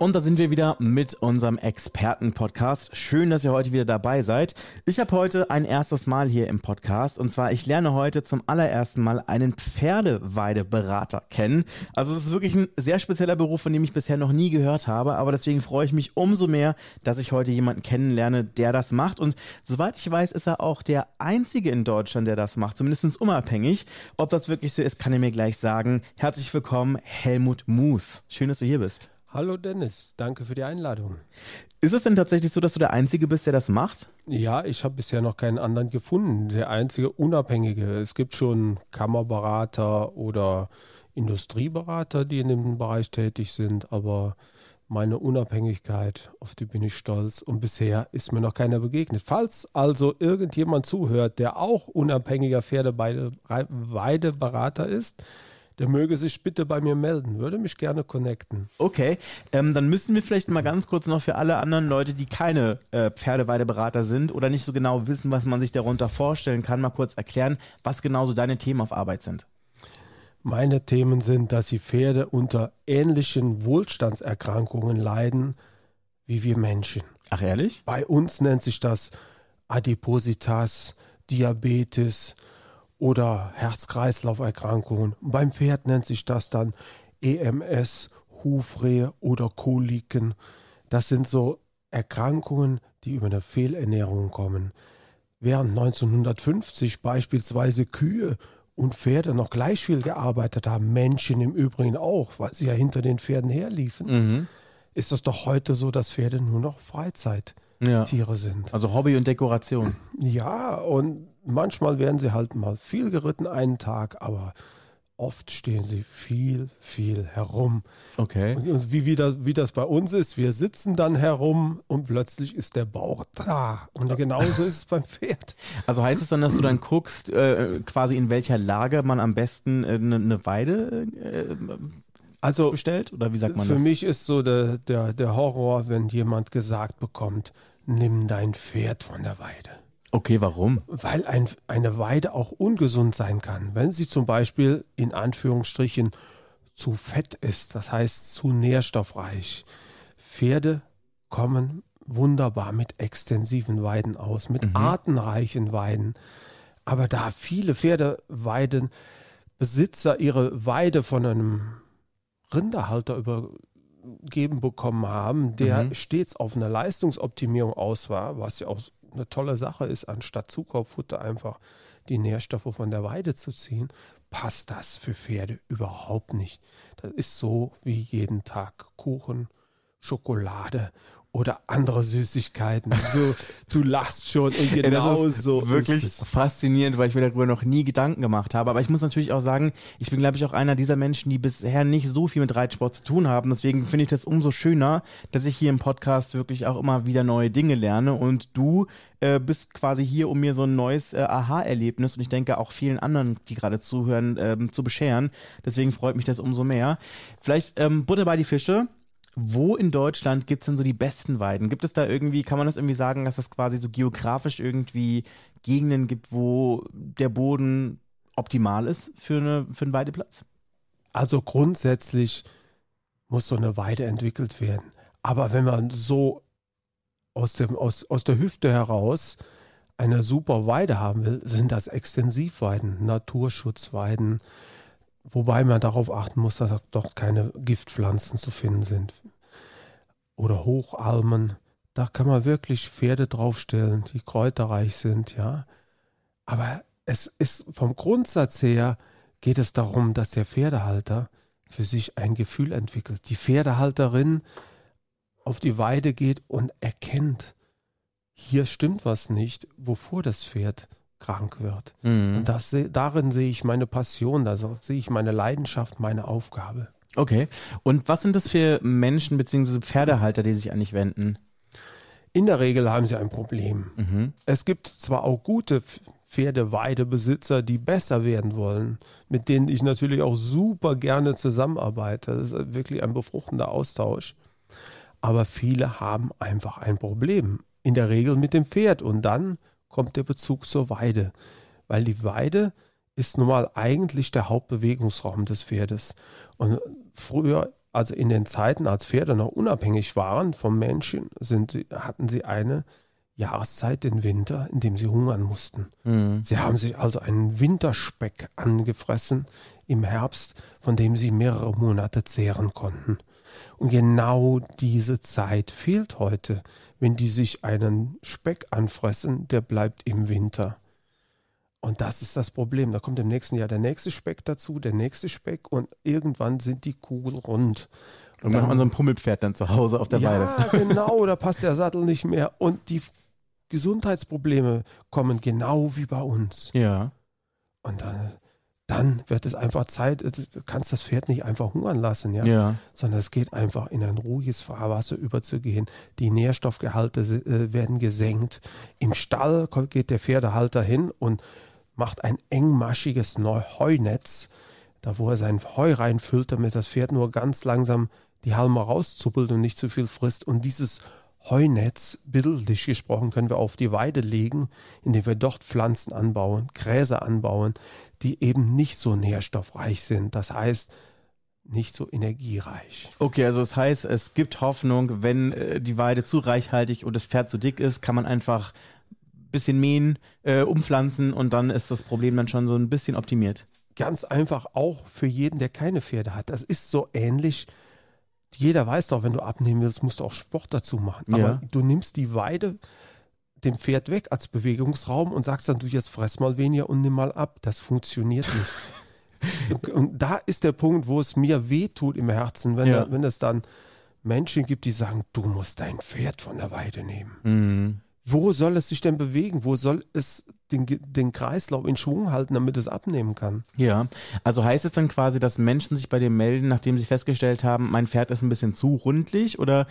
Und da sind wir wieder mit unserem Experten-Podcast. Schön, dass ihr heute wieder dabei seid. Ich habe heute ein erstes Mal hier im Podcast und zwar, ich lerne heute zum allerersten Mal einen Pferdeweideberater kennen. Also es ist wirklich ein sehr spezieller Beruf, von dem ich bisher noch nie gehört habe, aber deswegen freue ich mich umso mehr, dass ich heute jemanden kennenlerne, der das macht. Und soweit ich weiß, ist er auch der einzige in Deutschland, der das macht, zumindest unabhängig. Ob das wirklich so ist, kann er mir gleich sagen. Herzlich willkommen, Helmut Moos. Schön, dass du hier bist. Hallo Dennis, danke für die Einladung. Ist es denn tatsächlich so, dass du der Einzige bist, der das macht? Ja, ich habe bisher noch keinen anderen gefunden. Der einzige Unabhängige. Es gibt schon Kammerberater oder Industrieberater, die in dem Bereich tätig sind, aber meine Unabhängigkeit, auf die bin ich stolz und bisher ist mir noch keiner begegnet. Falls also irgendjemand zuhört, der auch unabhängiger Pferdeweideberater ist, der möge sich bitte bei mir melden. Würde mich gerne connecten. Okay, ähm, dann müssen wir vielleicht mal ganz kurz noch für alle anderen Leute, die keine äh, Pferdeweideberater sind oder nicht so genau wissen, was man sich darunter vorstellen kann, mal kurz erklären, was genau so deine Themen auf Arbeit sind. Meine Themen sind, dass die Pferde unter ähnlichen Wohlstandserkrankungen leiden wie wir Menschen. Ach ehrlich? Bei uns nennt sich das Adipositas, Diabetes, oder Herz-Kreislauf-Erkrankungen. Beim Pferd nennt sich das dann EMS, Hufrehe oder Koliken. Das sind so Erkrankungen, die über eine Fehlernährung kommen. Während 1950 beispielsweise Kühe und Pferde noch gleich viel gearbeitet haben, Menschen im Übrigen auch, weil sie ja hinter den Pferden herliefen, mhm. ist das doch heute so, dass Pferde nur noch Freizeit ja. Tiere sind. Also Hobby und Dekoration. Ja, und manchmal werden sie halt mal viel geritten einen Tag, aber oft stehen sie viel, viel herum. Okay. Und wie, wie, das, wie das bei uns ist, wir sitzen dann herum und plötzlich ist der Bauch da. Und genauso ist es beim Pferd. Also heißt es dann, dass du dann guckst, äh, quasi in welcher Lage man am besten eine äh, ne Weide äh, also bestellt? Oder wie sagt man für das? Für mich ist so der, der, der Horror, wenn jemand gesagt bekommt, nimm dein Pferd von der Weide. Okay, warum? Weil ein, eine Weide auch ungesund sein kann. Wenn sie zum Beispiel in Anführungsstrichen zu fett ist, das heißt zu nährstoffreich. Pferde kommen wunderbar mit extensiven Weiden aus, mit mhm. artenreichen Weiden. Aber da viele Pferdeweiden Besitzer ihre Weide von einem Rinderhalter über, geben bekommen haben, der mhm. stets auf eine Leistungsoptimierung aus war, was ja auch eine tolle Sache ist, anstatt Zukauffutter einfach die Nährstoffe von der Weide zu ziehen, passt das für Pferde überhaupt nicht. Das ist so wie jeden Tag Kuchen, Schokolade oder andere Süßigkeiten. Du, du lachst schon und genau so. Wirklich faszinierend, weil ich mir darüber noch nie Gedanken gemacht habe. Aber ich muss natürlich auch sagen, ich bin, glaube ich, auch einer dieser Menschen, die bisher nicht so viel mit Reitsport zu tun haben. Deswegen finde ich das umso schöner, dass ich hier im Podcast wirklich auch immer wieder neue Dinge lerne. Und du äh, bist quasi hier, um mir so ein neues äh, Aha-Erlebnis und ich denke auch vielen anderen, die gerade zuhören, ähm, zu bescheren. Deswegen freut mich das umso mehr. Vielleicht ähm, Butter bei die Fische wo in Deutschland gibt es denn so die besten Weiden? Gibt es da irgendwie, kann man das irgendwie sagen, dass es quasi so geografisch irgendwie Gegenden gibt, wo der Boden optimal ist für, eine, für einen Weideplatz? Also grundsätzlich muss so eine Weide entwickelt werden. Aber wenn man so aus, dem, aus, aus der Hüfte heraus eine super Weide haben will, sind das Extensivweiden, Naturschutzweiden, Wobei man darauf achten muss, dass dort keine Giftpflanzen zu finden sind. Oder Hochalmen. Da kann man wirklich Pferde draufstellen, die kräuterreich sind, ja. Aber es ist vom Grundsatz her geht es darum, dass der Pferdehalter für sich ein Gefühl entwickelt. Die Pferdehalterin auf die Weide geht und erkennt, hier stimmt was nicht, wovor das Pferd krank wird. Mhm. Und das, darin sehe ich meine Passion, da sehe ich meine Leidenschaft, meine Aufgabe. Okay. Und was sind das für Menschen bzw. Pferdehalter, die sich an dich wenden? In der Regel haben sie ein Problem. Mhm. Es gibt zwar auch gute Pferdeweidebesitzer, die besser werden wollen, mit denen ich natürlich auch super gerne zusammenarbeite. Das ist wirklich ein befruchtender Austausch. Aber viele haben einfach ein Problem. In der Regel mit dem Pferd. Und dann kommt der Bezug zur Weide. Weil die Weide ist nun mal eigentlich der Hauptbewegungsraum des Pferdes. Und früher, also in den Zeiten, als Pferde noch unabhängig waren vom Menschen, sind, hatten sie eine Jahreszeit, den Winter, in dem sie hungern mussten. Mhm. Sie haben sich also einen Winterspeck angefressen im Herbst, von dem sie mehrere Monate zehren konnten. Und genau diese Zeit fehlt heute. Wenn die sich einen Speck anfressen, der bleibt im Winter. Und das ist das Problem. Da kommt im nächsten Jahr der nächste Speck dazu, der nächste Speck und irgendwann sind die Kugeln rund. Und, dann hat man so ein Pummelpferd dann zu Hause auf der ja, Weide. Ja, genau, da passt der Sattel nicht mehr. Und die Gesundheitsprobleme kommen genau wie bei uns. Ja. Und dann, dann wird es einfach Zeit, du kannst das Pferd nicht einfach hungern lassen, ja? ja. Sondern es geht einfach in ein ruhiges Fahrwasser überzugehen. Die Nährstoffgehalte äh, werden gesenkt. Im Stall geht der Pferdehalter hin und macht ein engmaschiges Heunetz, da wo er sein Heu reinfüllt, damit das Pferd nur ganz langsam die Halme rauszuppelt und nicht zu viel frisst. Und dieses Heunetz, bildlich gesprochen, können wir auf die Weide legen, indem wir dort Pflanzen anbauen, Gräser anbauen, die eben nicht so nährstoffreich sind. Das heißt, nicht so energiereich. Okay, also das heißt, es gibt Hoffnung, wenn äh, die Weide zu reichhaltig und das Pferd zu dick ist, kann man einfach bisschen mähen, äh, umpflanzen und dann ist das Problem dann schon so ein bisschen optimiert. Ganz einfach auch für jeden, der keine Pferde hat. Das ist so ähnlich. Jeder weiß doch, wenn du abnehmen willst, musst du auch Sport dazu machen. Aber Ja. du nimmst die Weide dem Pferd weg als Bewegungsraum und sagst dann, du jetzt fress mal weniger und nimm mal ab. Das funktioniert nicht. und da ist der Punkt, wo es mir weh tut im Herzen, wenn, Ja. wenn es dann Menschen gibt, die sagen, du musst dein Pferd von der Weide nehmen. Mhm. Wo soll es sich denn bewegen? Wo soll es den, den Kreislauf in Schwung halten, damit es abnehmen kann? Ja, also heißt es dann quasi, dass Menschen sich bei dir melden, nachdem sie festgestellt haben, mein Pferd ist ein bisschen zu rundlich oder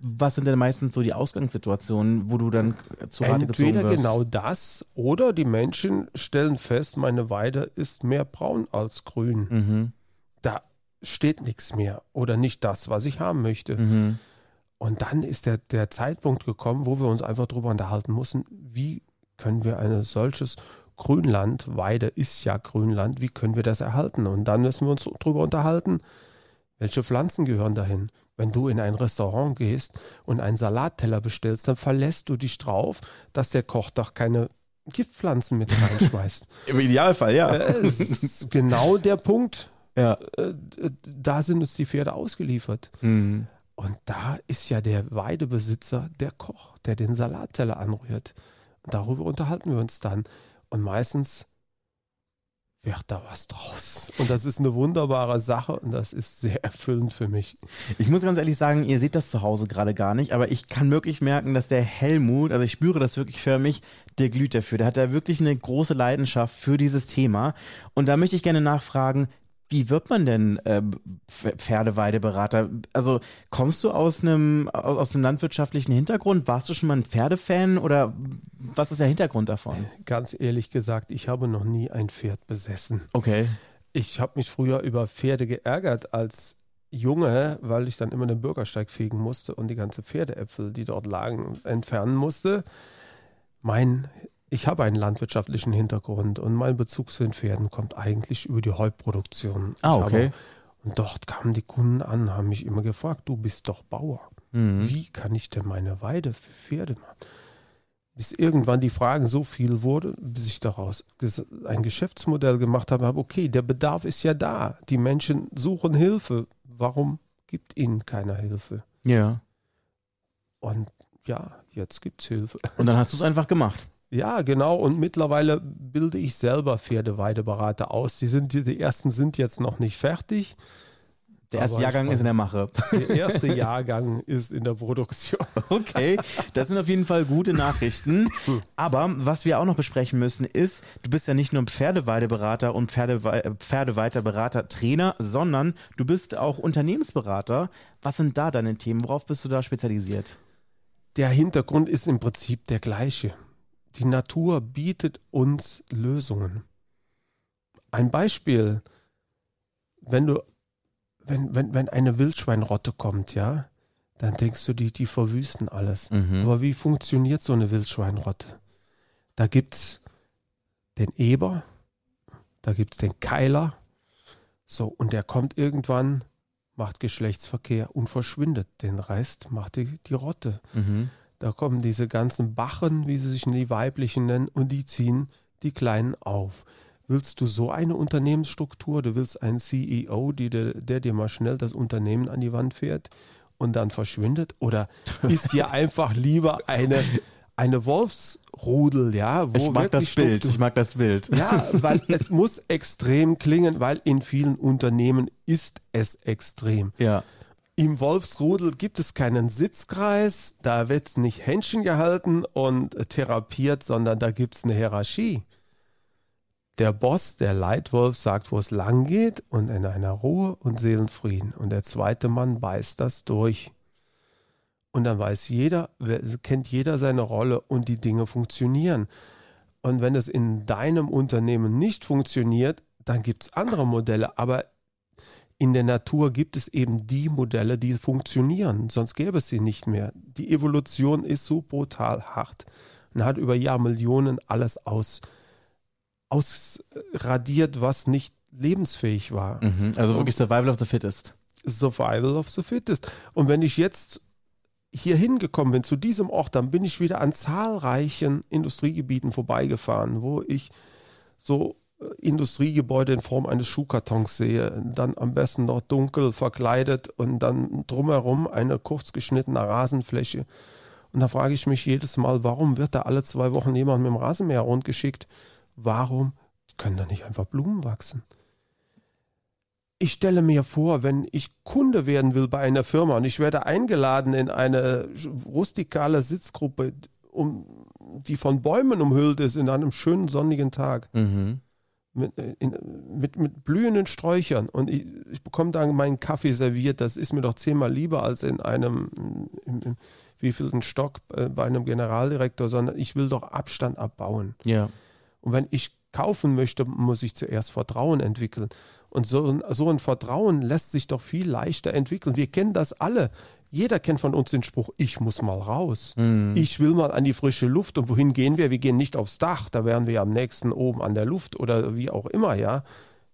was sind denn meistens so die Ausgangssituationen, wo du dann zu Rate gezogen Entweder wirst? genau das oder die Menschen stellen fest, meine Weide ist mehr braun als grün. Mhm. Da steht nichts mehr oder nicht das, was ich haben möchte. Mhm. Und dann ist der, der Zeitpunkt gekommen, wo wir uns einfach darüber unterhalten müssen, wie können wir ein solches Grünland, Weide ist ja Grünland, wie können wir das erhalten? Und dann müssen wir uns darüber unterhalten, welche Pflanzen gehören dahin. Wenn du in ein Restaurant gehst und einen Salatteller bestellst, dann verlässt du dich drauf, dass der Koch doch keine Giftpflanzen mit reinschmeißt. Im Idealfall, ja. Äh, ist genau der Punkt. ja. Äh, Da sind uns die Pferde ausgeliefert. Mhm. Und da ist ja der Weidebesitzer der Koch, der den Salatteller anrührt. Und darüber unterhalten wir uns dann. Und meistens wird da was draus. Und das ist eine wunderbare Sache und das ist sehr erfüllend für mich. Ich muss ganz ehrlich sagen, ihr seht das zu Hause gerade gar nicht, aber ich kann wirklich merken, dass der Helmut, also ich spüre das wirklich für mich, der glüht dafür. Der hat da wirklich eine große Leidenschaft für dieses Thema. Und da möchte ich gerne nachfragen, wie wird man denn äh, Pf- Pferdeweideberater? Also kommst du aus einem, aus, einem landwirtschaftlichen Hintergrund? Warst du schon mal ein Pferdefan oder was ist der Hintergrund davon? Ganz ehrlich gesagt, ich habe noch nie ein Pferd besessen. Okay. Ich habe mich früher über Pferde geärgert als Junge, weil ich dann immer den Bürgersteig fegen musste und die ganze Pferdeäpfel, die dort lagen, entfernen musste. Mein, ich habe einen landwirtschaftlichen Hintergrund und mein Bezug zu den Pferden kommt eigentlich über die Heuproduktion. Ah, okay. Habe, und dort kamen die Kunden an, haben mich immer gefragt, du bist doch Bauer. Mhm. Wie kann ich denn meine Weide für Pferde machen? Bis irgendwann die Fragen so viel wurde, bis ich daraus ein Geschäftsmodell gemacht habe, habe, okay, der Bedarf ist ja da. Die Menschen suchen Hilfe. Warum gibt ihnen keiner Hilfe? Ja. Und ja, jetzt gibt es Hilfe. Und dann hast du es einfach gemacht. Ja, genau. Und mittlerweile bilde ich selber Pferdeweideberater aus. Die, sind, die, die ersten sind jetzt noch nicht fertig. Der erste Aber Jahrgang ist in der Mache. Der erste Jahrgang ist in der Produktion. Okay, das sind auf jeden Fall gute Nachrichten. Aber was wir auch noch besprechen müssen ist, du bist ja nicht nur Pferdeweideberater und Pferdewei äh, Pferdeweiterberater, Trainer, sondern du bist auch Unternehmensberater. Was sind da deine Themen? Worauf bist du da spezialisiert? Der Hintergrund ist im Prinzip der gleiche. Die Natur bietet uns Lösungen. Ein Beispiel, wenn du, wenn, wenn, wenn eine Wildschweinrotte kommt, ja, dann denkst du, die, die verwüsten alles. Mhm. Aber wie funktioniert so eine Wildschweinrotte? Da gibt's den Eber, da gibt's den Keiler, so, und der kommt irgendwann, macht Geschlechtsverkehr und verschwindet. Den Rest macht die, die Rotte. Mhm. Da kommen diese ganzen Bachen, wie sie sich die weiblichen nennen, und die ziehen die Kleinen auf. Willst du so eine Unternehmensstruktur? Du willst einen CEO, die, der, dir mal schnell das Unternehmen an die Wand fährt und dann verschwindet? Oder ist dir einfach lieber eine, eine Wolfsrudel, ja? Wo Ich mag das Bild. Ich mag das Bild. ja, weil es muss extrem klingen, weil in vielen Unternehmen ist es extrem. Ja. Im Wolfsrudel gibt es keinen Sitzkreis, da wird nicht Händchen gehalten und therapiert, sondern da gibt es eine Hierarchie. Der Boss, der Leitwolf, sagt, wo es lang geht und in einer Ruhe und Seelenfrieden. Und der zweite Mann beißt das durch. Und dann weiß jeder, kennt jeder seine Rolle und die Dinge funktionieren. Und wenn es in deinem Unternehmen nicht funktioniert, dann gibt es andere Modelle. Aber in der Natur gibt es eben die Modelle, die funktionieren. Sonst gäbe es sie nicht mehr. Die Evolution ist so brutal hart und hat über Jahrmillionen alles aus, ausradiert, was nicht lebensfähig war. Mhm. Also wirklich Survival of the Fittest. Survival of the Fittest. Und wenn ich jetzt hier hingekommen bin, zu diesem Ort, dann bin ich wieder an zahlreichen Industriegebieten vorbeigefahren, wo ich so Industriegebäude in Form eines Schuhkartons sehe, dann am besten noch dunkel verkleidet und dann drumherum eine kurz geschnittene Rasenfläche. Und da frage ich mich jedes Mal, warum wird da alle zwei Wochen jemand mit dem Rasenmäher rundgeschickt? Warum können da nicht einfach Blumen wachsen? ich stelle mir vor, wenn ich Kunde werden will bei einer Firma und ich werde eingeladen in eine rustikale Sitzgruppe, um, die von Bäumen umhüllt ist, in einem schönen sonnigen Tag, Mhm. Mit, äh, in, mit, mit blühenden Sträuchern und ich, ich bekomme dann meinen Kaffee serviert, das ist mir doch zehnmal lieber als in einem, im, im wievielten Stock äh, bei einem Generaldirektor, sondern ich will doch Abstand abbauen. Ja. Und wenn ich kaufen möchte, muss ich zuerst Vertrauen entwickeln. Und so, ein- so ein Vertrauen lässt sich doch viel leichter entwickeln. Wir kennen das alle. Jeder kennt von uns den Spruch, ich muss mal raus. Mhm. Ich will mal an die frische Luft. Und wohin gehen wir? Wir gehen nicht aufs Dach, da wären wir am nächsten oben an der Luft oder wie auch immer, ja.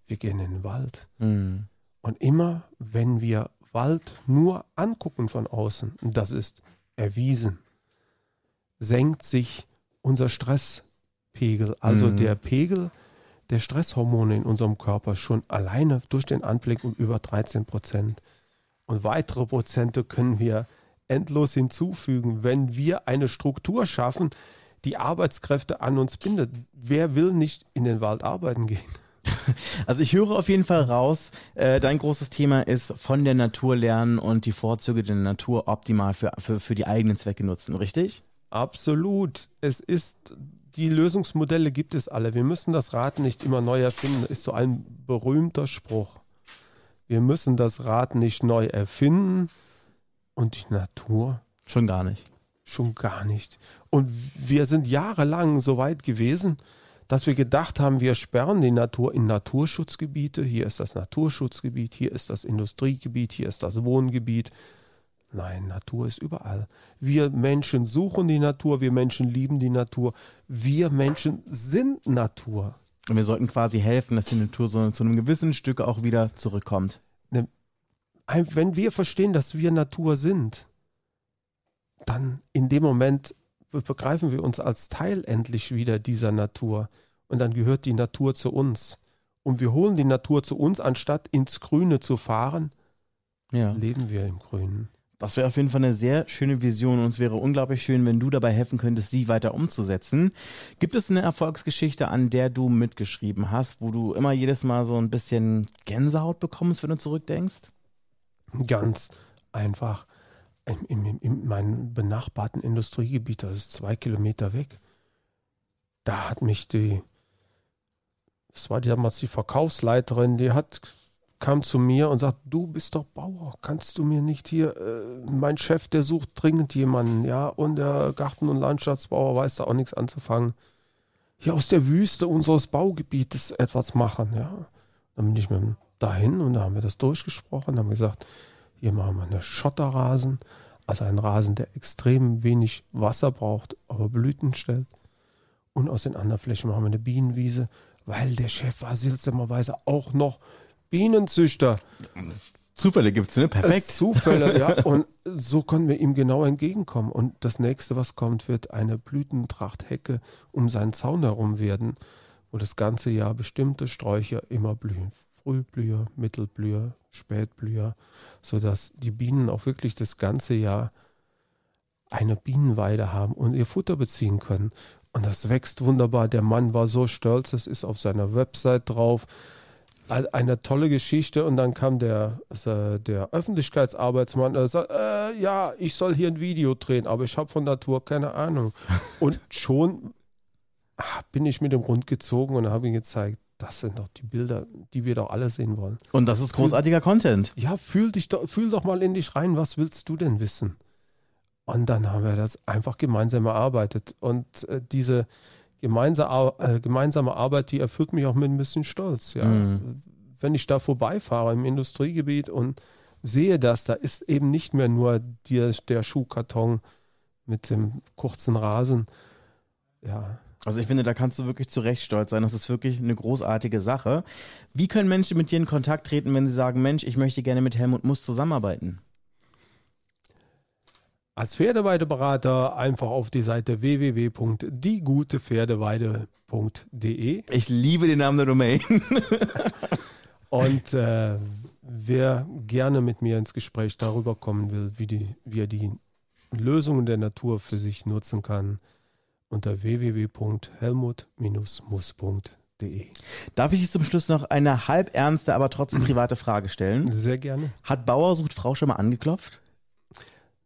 Wir gehen in den Wald. Mhm. Und immer, wenn wir Wald nur angucken von außen, und das ist erwiesen, senkt sich unser Stresspegel, also Mhm. der Pegel der Stresshormone in unserem Körper schon alleine durch den Anblick um über 13 Prozent. Und weitere Prozente können wir endlos hinzufügen, wenn wir eine Struktur schaffen, die Arbeitskräfte an uns bindet. Wer will nicht in den Wald arbeiten gehen? Also ich höre auf jeden Fall raus, äh, dein großes Thema ist von der Natur lernen und die Vorzüge der Natur optimal für, für, für die eigenen Zwecke nutzen, richtig? Absolut. Es ist, die Lösungsmodelle gibt es alle. Wir müssen das Rad nicht immer neu erfinden. Das ist so ein berühmter Spruch. Wir müssen das Rad nicht neu erfinden und die Natur Schon gar nicht. schon gar nicht. Und wir sind jahrelang so weit gewesen, dass wir gedacht haben, wir sperren die Natur in Naturschutzgebiete. Hier ist das Naturschutzgebiet, hier ist das Industriegebiet, hier ist das Wohngebiet. Nein, Natur ist überall. Wir Menschen suchen die Natur, wir Menschen lieben die Natur. Wir Menschen sind Natur. Und wir sollten quasi helfen, dass die Natur so zu einem gewissen Stück auch wieder zurückkommt. Ein- Wenn wir verstehen, dass wir Natur sind, dann in dem Moment begreifen wir uns als Teil endlich wieder dieser Natur. Und dann gehört die Natur zu uns. Und wir holen die Natur zu uns, anstatt ins Grüne zu fahren, Ja. leben wir im Grünen. Das wäre auf jeden Fall eine sehr schöne Vision und es wäre unglaublich schön, wenn du dabei helfen könntest, sie weiter umzusetzen. Gibt es eine Erfolgsgeschichte, an der du mitgeschrieben hast, wo du immer jedes Mal so ein bisschen Gänsehaut bekommst, wenn du zurückdenkst? Ganz einfach. In, in, in meinem benachbarten Industriegebiet, das ist zwei Kilometer weg, da hat mich die, das war damals die Verkaufsleiterin, die hat kam zu mir und sagt, du bist doch Bauer, kannst du mir nicht hier, äh, mein Chef, der sucht dringend jemanden, ja, und der Garten- und Landschaftsbauer weiß da auch nichts anzufangen. Hier aus der Wüste unseres Baugebietes etwas machen, ja. Dann bin ich mit ihm dahin und da haben wir das durchgesprochen, haben gesagt, hier machen wir einen Schotterrasen, also einen Rasen, der extrem wenig Wasser braucht, aber Blüten stellt. Und aus den anderen Flächen machen wir eine Bienenwiese, weil der Chef war seltsamerweise auch noch Bienenzüchter. Zufälle gibt's, ne? Perfekt. Äh, Zufälle, ja. Und so können wir ihm genau entgegenkommen. Und das nächste, was kommt, wird eine Blütentrachthecke um seinen Zaun herum werden, wo das ganze Jahr bestimmte Sträucher immer blühen. Frühblüher, Mittelblüher, Spätblüher, sodass die Bienen auch wirklich das ganze Jahr eine Bienenweide haben und ihr Futter beziehen können. Und das wächst wunderbar. Der Mann war so stolz, das ist auf seiner Website drauf. Eine tolle Geschichte und dann kam der, der Öffentlichkeitsarbeitsmann und sagt, äh, ja, ich soll hier ein Video drehen, aber ich habe von Natur keine Ahnung. Und schon bin ich mit dem Rund gezogen und habe ihm gezeigt, das sind doch die Bilder, die wir doch alle sehen wollen. Und das ist großartiger Content. Ja, fühl dich doch, fühl doch mal in dich rein, was willst du denn wissen? Und dann haben wir das einfach gemeinsam erarbeitet. Und äh, diese gemeinsame, äh, gemeinsame Arbeit, die erfüllt mich auch mit ein bisschen Stolz. Ja. Mhm. Wenn ich da vorbeifahre im Industriegebiet und sehe das, da ist eben nicht mehr nur die, der Schuhkarton mit dem kurzen Rasen. Ja, also ich finde, da kannst du wirklich zu Recht stolz sein. Das ist wirklich eine großartige Sache. Wie können Menschen mit dir in Kontakt treten, wenn sie sagen, Mensch, ich möchte gerne mit Helmut Muss zusammenarbeiten? Als Pferdeweideberater einfach auf die Seite www.diegutepferdeweide.de. Ich liebe den Namen der Domain. Und äh, wer gerne mit mir ins Gespräch darüber kommen will, wie, die, wie er die Lösungen der Natur für sich nutzen kann, unter www.helmut-muss.de. Darf ich zum Schluss noch eine halb ernste, aber trotzdem private Frage stellen? Sehr gerne. Hat Bauer sucht Frau schon mal angeklopft?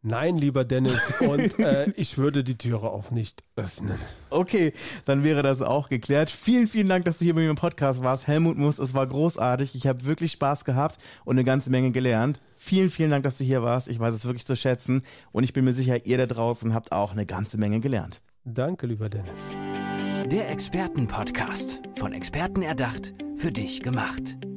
Nein, lieber Dennis, und äh, ich würde die Türe auch nicht öffnen. Okay, dann wäre das auch geklärt. Vielen, vielen Dank, dass du hier bei mir im Podcast warst. Helmut Muss, es war großartig. Ich habe wirklich Spaß gehabt und eine ganze Menge gelernt. Vielen, vielen Dank, dass du hier warst. Ich weiß es wirklich zu schätzen und ich bin mir sicher, ihr da draußen habt auch eine ganze Menge gelernt. Danke, lieber Dennis. Der Expertenpodcast. Von Experten erdacht, für dich gemacht.